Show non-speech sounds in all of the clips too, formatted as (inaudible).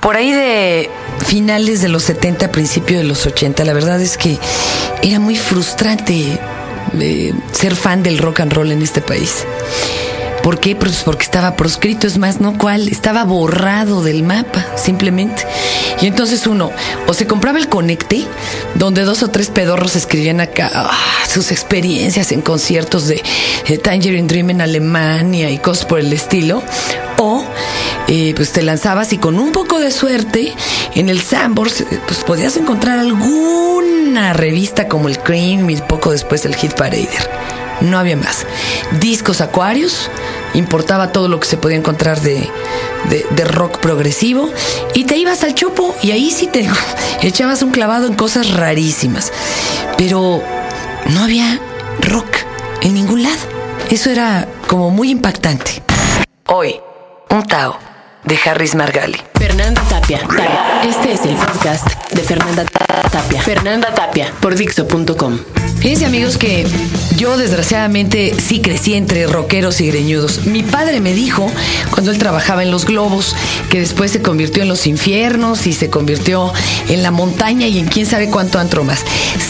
Por ahí de finales de los 70, principios de los 80, la verdad es que era muy frustrante eh, ser fan del rock and roll en este país. ¿Por qué? Pues porque estaba proscrito, es más, ¿no? ¿Cuál? Estaba borrado del mapa, simplemente. Y entonces uno, o se compraba el Conecte, donde dos o tres pedorros escribían acá ah, sus experiencias en conciertos de, Tangerine Dream en Alemania y cosas por el estilo, eh, pues te lanzabas y con un poco de suerte en el Sambors pues podías encontrar alguna revista como el Cream y poco después el Hit Parader no había más. Discos Acuarios, importaba todo lo que se podía encontrar de, de, rock progresivo y te ibas al chopo y ahí sí te (laughs) echabas un clavado en cosas rarísimas. Pero no había rock en ningún lado. Eso era como muy impactante. Hoy, un Tao de Harris Margali. Fernanda Tapia. Este es el podcast de Fernanda Tapia. Fernanda Tapia por Dixo.com. Fíjense amigos que yo desgraciadamente sí crecí entre rockeros y greñudos. Mi padre me dijo cuando él trabajaba en los globos que después se convirtió en los infiernos y se convirtió en la montaña y en quién sabe cuánto antro más.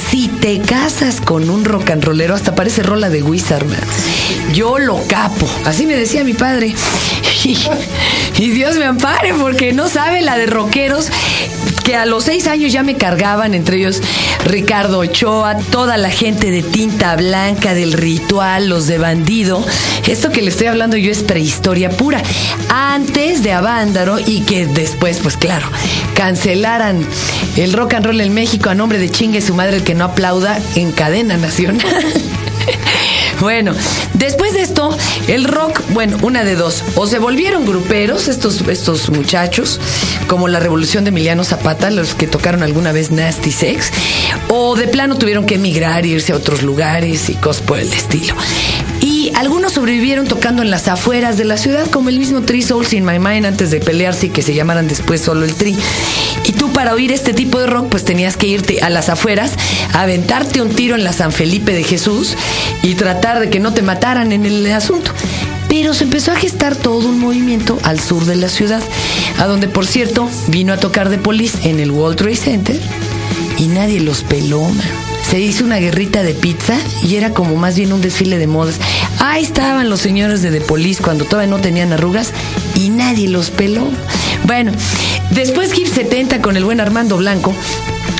Si te casas con un rock and rollero, hasta parece rola de Wizard, man. Yo lo capo. Así me decía mi padre. Y, Dios me ampare porque no sabe la de rockeros que a los seis años ya me cargaban, entre ellos Ricardo Ochoa, toda la gente de tinta blanca, del ritual, los de bandido. Esto que le estoy hablando yo es prehistoria pura. Antes de Avándaro y que después, pues claro, cancelaran el rock and roll en México a nombre de chingue su madre el que no aplauda en cadena nacional. (laughs) Bueno, después de esto, el rock, bueno, una de dos. O se volvieron gruperos estos, estos muchachos, como la revolución de Emiliano Zapata, los que tocaron alguna vez Nasty Sex, o de plano tuvieron que emigrar, irse a otros lugares y cosas por el estilo. Algunos sobrevivieron tocando en las afueras de la ciudad, como el mismo Three Souls in My Mind antes de pelearse y que se llamaran después solo el Tri. Y tú para oír este tipo de rock, pues tenías que irte a las afueras, aventarte un tiro en la San Felipe de Jesús y tratar de que no te mataran en el asunto. Pero se empezó a gestar todo un movimiento al sur de la ciudad, a donde por cierto vino a tocar de Police en el World Trade Center y nadie los peló, man se hizo una guerrita de pizza y era como más bien un desfile de modas. Ahí estaban los señores de The Police cuando todavía no tenían arrugas y nadie los peló. Bueno, después Hip 70 con el buen Armando Blanco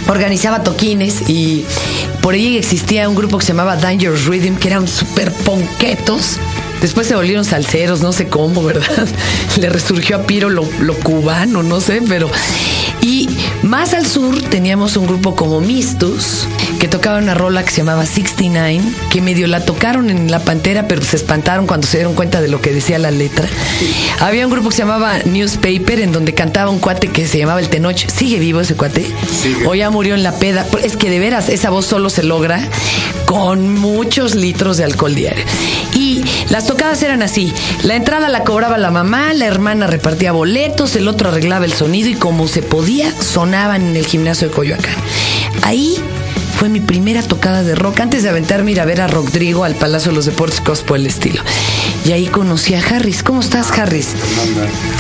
organizaba toquines y por ahí existía un grupo que se llamaba Dangerous Rhythm que eran super ponquetos. Después se volvieron salseros, no sé cómo, ¿verdad? (laughs) Le resurgió a Piro lo cubano, no sé, pero... Más al sur teníamos un grupo como Mistus, que tocaba una rola que se llamaba 69, que medio la tocaron en la pantera, pero se espantaron cuando se dieron cuenta de lo que decía la letra. Había un grupo que se llamaba Newspaper, en donde cantaba un cuate que se llamaba El Tenoch. ¿Sigue vivo ese cuate? O ya murió en la peda. Es que de veras, esa voz solo se logra con muchos litros de alcohol diario. Y las tocadas eran así. La entrada la cobraba la mamá, la hermana repartía boletos, el otro arreglaba el sonido y como se podía, sonaban en el gimnasio de Coyoacán. Ahí fue mi primera tocada de rock antes de aventarme ir a ver a Rodrigo al Palacio de los Deportes Cos por el estilo. Y ahí conocí a Harris. ¿Cómo estás, Harris?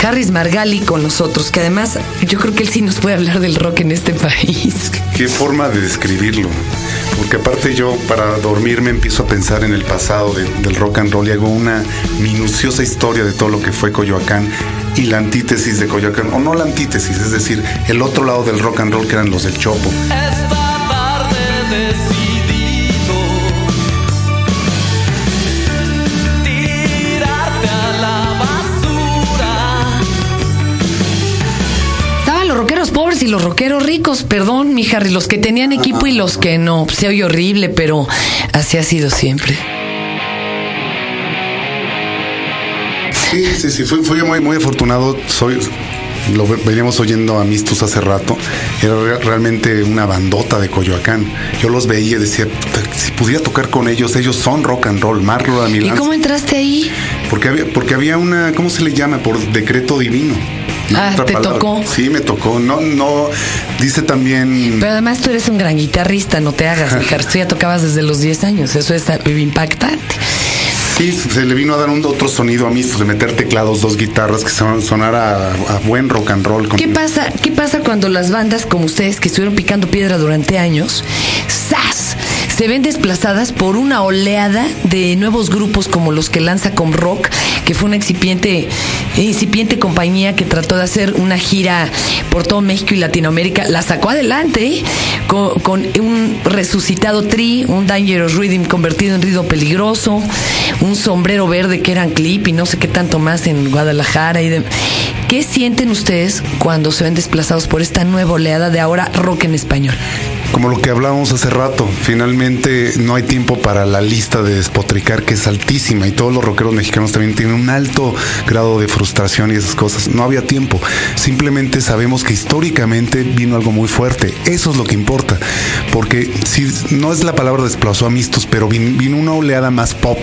Harris Margali con nosotros, que además yo creo que él sí nos puede hablar del rock en este país. Qué forma de describirlo. Porque aparte yo para dormirme empiezo a pensar en el pasado del rock and roll y hago una minuciosa historia de todo lo que fue Coyoacán y la antítesis de Coyoacán, o no la antítesis, es decir, el otro lado del rock and roll que eran los del Chopo. Y los rockeros ricos, perdón, mi Harry, los que tenían equipo y los que no. Se oye horrible, pero así ha sido siempre. Sí, sí, sí, fui, fui muy, muy afortunado. Soy, lo veníamos oyendo a Mistus hace rato, era realmente una bandota de Coyoacán. Yo los veía y decía, si pudiera tocar con ellos, ellos son rock and roll, Marlo ¿Y cómo entraste ahí? Porque había, porque había una, ¿cómo se le llama? Por decreto divino. Ah, te tocó. Sí, me tocó. No, no, dice también. Pero además tú eres un gran guitarrista, no te hagas, (laughs) Tú ya tocabas desde los 10 años, eso es impactante. Sí, se le vino a dar un otro sonido a mí, de meter teclados, dos guitarras, que son- sonara a, a buen rock and roll. con- ¿Qué pasa, ¿Qué pasa cuando las bandas como ustedes que estuvieron picando piedra durante años, ¡zas! se ven desplazadas por una oleada de nuevos grupos como los que lanza Com Rock, que fue una incipiente, incipiente compañía que trató de hacer una gira por todo México y Latinoamérica, la sacó adelante ¿eh? con, un resucitado tri, un Dangerous Rhythm convertido en ruido peligroso, un sombrero verde que eran clip y no sé qué tanto más en Guadalajara y de, ¿Qué sienten ustedes cuando se ven desplazados por esta nueva oleada de ahora rock en español? Como lo que hablábamos hace rato, finalmente no hay tiempo para la lista de despotricar que es altísima y todos los rockeros mexicanos también tienen un alto grado de frustración y esas cosas. No había tiempo. Simplemente sabemos que históricamente vino algo muy fuerte. Eso es lo que importa. Porque si no es la palabra desplazó a Mistos, pero vin- vino una oleada más pop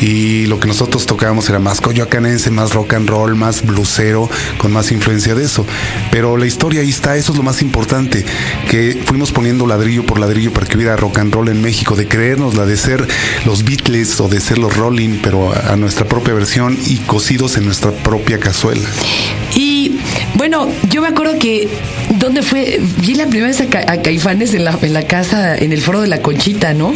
y lo que nosotros tocábamos era más coyoacanense, más rock and roll, más blusero, con más influencia de eso. Pero la historia ahí está, eso es lo más importante, que fuimos poniendo ladrillo por ladrillo para que hubiera rock and roll en México, de creérnosla, de ser los Beatles o de ser los Rolling, pero a, a nuestra propia versión y cocidos en nuestra propia cazuela. Y bueno, yo me acuerdo que, ¿dónde fue? Vi la primera vez a, Ca- a Caifanes en la, en la casa, en el foro de la Conchita, ¿no?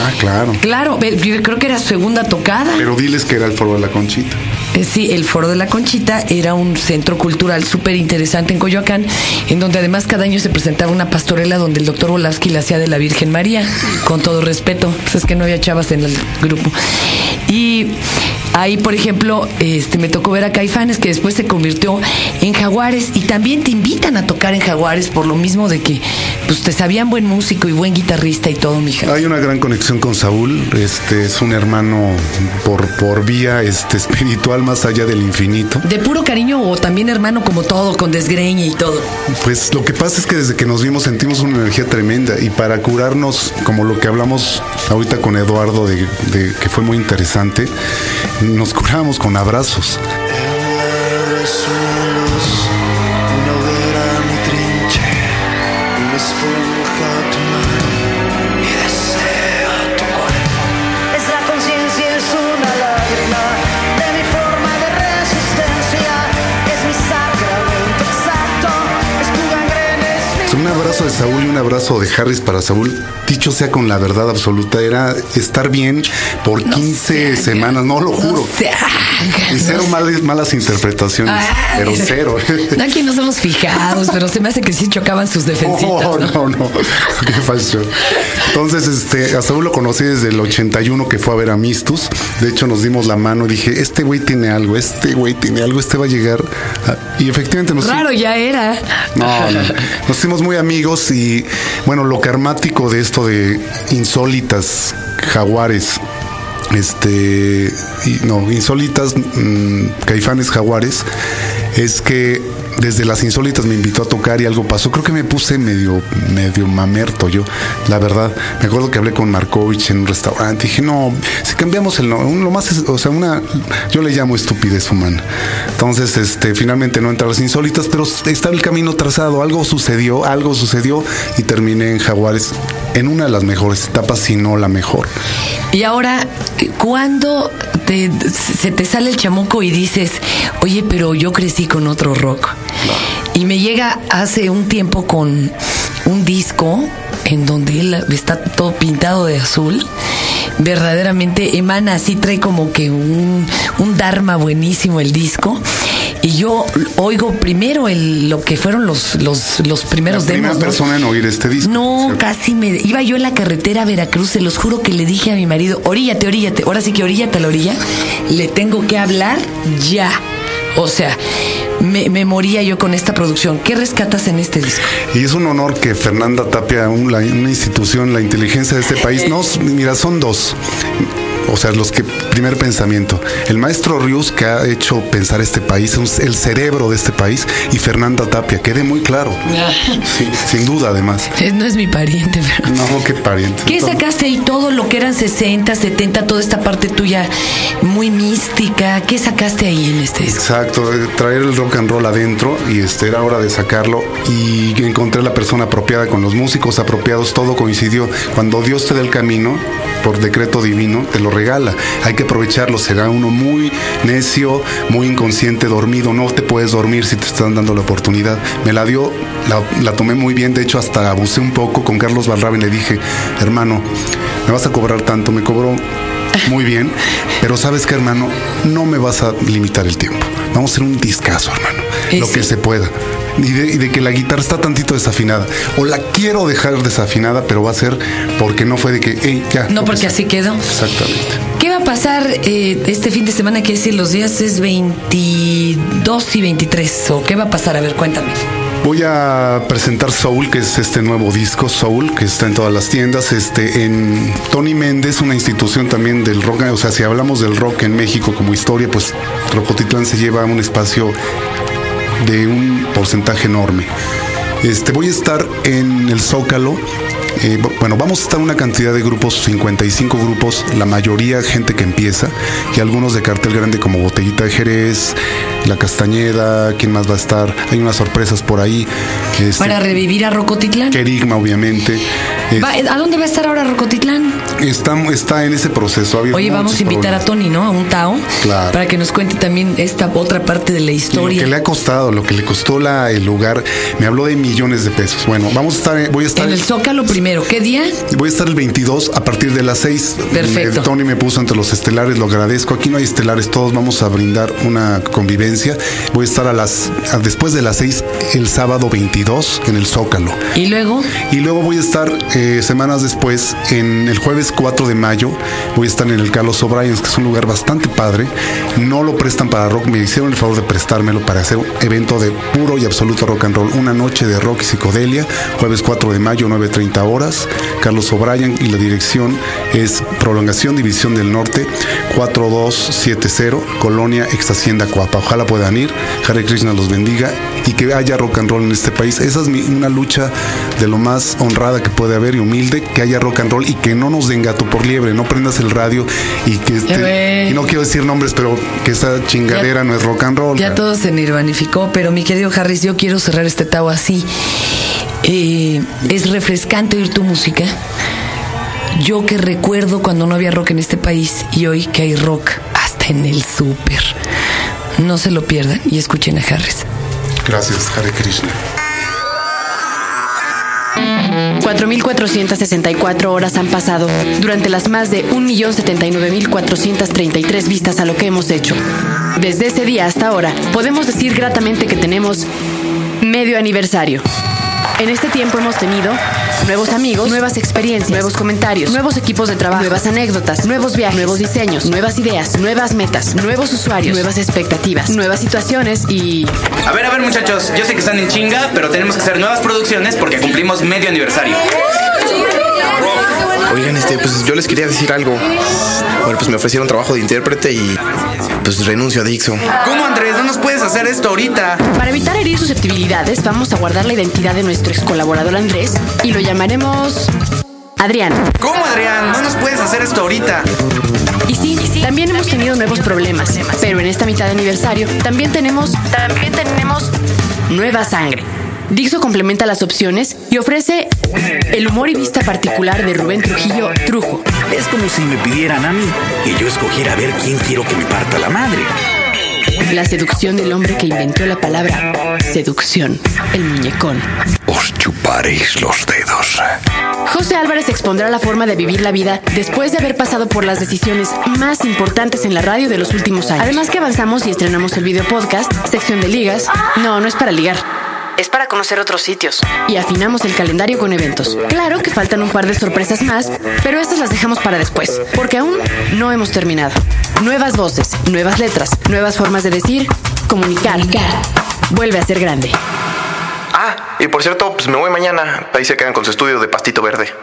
Ah, claro. Claro, creo que era segunda tocada. Pero diles que era el foro de la conchita. Eh, Sí, el Foro de la Conchita era un centro cultural súper interesante en Coyoacán, en donde además cada año se presentaba una pastorela donde el doctor Volaski la hacía de la Virgen María, con todo respeto, pues es que no había chavas en el grupo. Y ahí, por ejemplo, este, me tocó ver a Caifanes, que después se convirtió en Jaguares, y también te invitan a tocar en Jaguares por lo mismo de que pues te sabían buen músico y buen guitarrista y todo, mija. Hay una gran conexión con Saúl, este es un hermano por, por vía este, (laughs) espiritual más allá del infinito. De puro cariño o también hermano como todo, con desgreñe y todo. Pues lo que pasa es que desde que nos vimos sentimos una energía tremenda y para curarnos, como lo que hablamos ahorita con Eduardo, de, de- que fue muy interesante, nos curamos con abrazos. Abrazo de Saúl y un abrazo de Harris para Saúl, dicho sea con la verdad absoluta, era estar bien por 15 semanas, no lo juro. Y cero malas, malas interpretaciones, Ay. pero cero. No, aquí no somos fijados, pero se me hace que sí chocaban sus defensitas. (laughs) Oh, ¿no? no, no, (laughs) qué falso. Entonces, este, a Saúl lo conocí desde el 81 que fue a ver a Mistus. De hecho, nos dimos la mano y dije, este güey tiene algo, este güey tiene algo, este va a llegar. a-". Y efectivamente nos Raro ya era. no, no. Nos hicimos muy amigos y bueno, lo karmático de esto de insólitas jaguares, este, no, insólitas mm, caifanes jaguares, es que desde las insólitas me invitó a tocar y algo pasó. Creo que me puse medio, medio mamerto yo, la verdad. Me acuerdo que hablé con Markovich en un restaurante. Dije, no, si cambiamos el nombre, lo más, o sea, una, yo le llamo estupidez humana. Entonces, este, finalmente no entré a las insólitas, pero estaba el camino trazado. Algo sucedió, algo sucedió y terminé en Jaguares en una de las mejores etapas, si no la mejor. Y ahora, ¿cuándo te- se te sale el chamuco y dices, oye, pero yo crecí con otro rock? Y me llega hace un tiempo con un disco en donde él está todo pintado de azul. Verdaderamente emana así, trae como que un, un dharma buenísimo el disco. Y yo oigo primero el, lo que fueron los, los, los primeros La primera demos. ¿no? persona en oír este disco. No, ¿cierto? casi me. Iba yo en la carretera a Veracruz, se los juro que le dije a mi marido: Oríllate, oríllate. Ahora sí que oríllate a la orilla. Le tengo que hablar ya. O sea, me, me moría yo con esta producción. ¿Qué rescatas en este disco? Y es un honor que Fernanda Tapia, un- la- una institución, la inteligencia de este país, (laughs) no, mira, son dos. O sea, los que, primer pensamiento, el maestro Rius que ha hecho pensar este país, el cerebro de este país, y Fernanda Tapia, quede muy claro. Sí, sin duda, además. No es mi pariente, pero. No, qué pariente. ¿Qué sacaste ahí? Todo lo que eran 60, 70, toda esta parte tuya muy mística. ¿Qué sacaste ahí en este disco? Exacto, eh, traer el rock and roll adentro y este era hora de sacarlo y encontré la persona apropiada con los músicos apropiados, todo coincidió. Cuando Dios te da el camino, por decreto divino, te lo regala. Hay que aprovecharlo. Será uno muy necio, muy inconsciente, dormido. No te puedes dormir si te están dando la oportunidad. Me la dio, la, la tomé muy bien. De hecho, hasta abusé un poco con Carlos Barraben. Le dije, hermano, me vas a cobrar tanto. Me cobró muy bien, (laughs) pero sabes que hermano, no me vas a limitar el tiempo. Vamos a hacer un discazo, hermano, Y lo sí. que se pueda. Y de, y de que la guitarra está tantito desafinada. O la quiero dejar desafinada, pero va a ser porque no fue de que, hey, ya. No, porque así quedó. Exactamente. ¿Qué va a pasar eh, este fin de semana? Quiere decir, los días es 22 y 23. ¿O qué va a pasar? A ver, cuéntame. Voy a presentar Soul, que es este nuevo disco, Soul, que está en todas las tiendas. Este, en Tony Méndez, una institución también del rock. O sea, si hablamos del rock en México como historia, pues Rocotitlán se lleva un espacio de un porcentaje enorme. Este, voy a estar en el Zócalo. Eh, bu- bueno, vamos a estar una cantidad de grupos, 55 grupos, la mayoría gente que empieza, y algunos de cartel grande como Botellita de Jerez, La Castañeda, ¿quién más va a estar? Hay unas sorpresas por ahí. Este, Para revivir a Rocotitlán. Kerigma, obviamente. Es- ¿A dónde va a estar ahora Rocotitlán? está, está en ese proceso. Ha Oye, vamos a invitar a. Tony, ¿no? A un Tao. Claro. Para que nos cuente también esta otra parte de la Lo historia. que le ha costado, lo que le costó la, el lugar, me habló de millones de pesos. Bueno, vamos a estar, voy a estar En el Zócalo primero. ¿Qué día? Voy a estar el 22 a partir de las 6. Perfecto. Eh, Tony me puso entre los estelares, lo agradezco. Aquí no hay estelares, todos vamos a brindar una convivencia. Voy a estar a las a- después de las 6 el sábado 22 en el Zócalo. Y luego, Y luego voy a estar semanas después, en el jueves 4 de mayo, voy a estar en el Carlos O'Brien's, que es un lugar bastante padre. No lo prestan para rock, me hicieron el favor de prestármelo para hacer un evento de puro y absoluto rock and roll. Una noche de rock y psicodelia, jueves 4 de mayo, 9.30 horas. Carlos O'Brien y la dirección es Prolongación División del Norte, 4270, Colonia Ex Hacienda Coapa. Ojalá puedan ir. Hare Krishna los bendiga y que haya rock and roll en este país. Esa es mi- una lucha de lo más honrada que puede haber y humilde, que haya rock and roll y que no nos den gato por liebre, no prendas el radio y que este- y no quiero decir nombres, pero que esa chingadera no es rock and roll. ya todo se nirvanificó, pero mi querido Harris, yo quiero cerrar este Tao así. Eh, es refrescante oír tu música. Yo que recuerdo cuando no había rock en este país y hoy que hay rock hasta en el súper. No se lo pierdan y escuchen a Harris. Gracias, Hare Krishna. 4.464 horas han pasado durante las más de 1.079.433 vistas a lo que hemos hecho. Desde ese día hasta ahora, podemos decir gratamente que tenemos medio aniversario. En este tiempo hemos tenido nuevos amigos, nuevas experiencias, nuevos comentarios, nuevos equipos de trabajo, nuevas anécdotas, nuevos viajes, nuevos diseños, nuevas ideas, nuevas metas, nuevos usuarios, nuevas expectativas, nuevas situaciones y A ver, a ver, muchachos, yo sé que están en chinga, pero tenemos que hacer nuevas producciones porque cumplimos medio aniversario. Oigan, este, pues yo les quería decir algo. Bueno, pues me ofrecieron trabajo de intérprete y pues renuncio a Dixo. ¿Cómo, Andrés? No nos puedes hacer esto ahorita. Para evitar herir susceptibilidades, vamos a guardar la identidad de nuestro ex colaborador Andrés y lo llamaremos Adrián. ¿Cómo, Adrián? No nos puedes hacer esto ahorita. Y sí, también hemos tenido nuevos problemas, pero en esta mitad de aniversario también tenemos, también tenemos nueva sangre. Dixo complementa las opciones y ofrece el humor y vista particular de Rubén Trujillo Trujo. Es como si me pidieran a mí que yo escogiera a ver quién quiero que me parta la madre. La seducción del hombre que inventó la palabra seducción, el muñecón. Os chuparéis los dedos. José Álvarez expondrá la forma de vivir la vida después de haber pasado por las decisiones más importantes en la radio de los últimos años. Además que avanzamos y estrenamos el video podcast, sección de ligas. No, no es para ligar. Es para conocer otros sitios. Y afinamos el calendario con eventos. Claro que faltan un par de sorpresas más, pero estas las dejamos para después, porque aún no hemos terminado. Nuevas voces, nuevas letras, nuevas formas de decir, comunicar. Vuelve a ser grande. Ah, y por cierto, pues me voy mañana. Ahí se quedan con su estudio de pastito verde.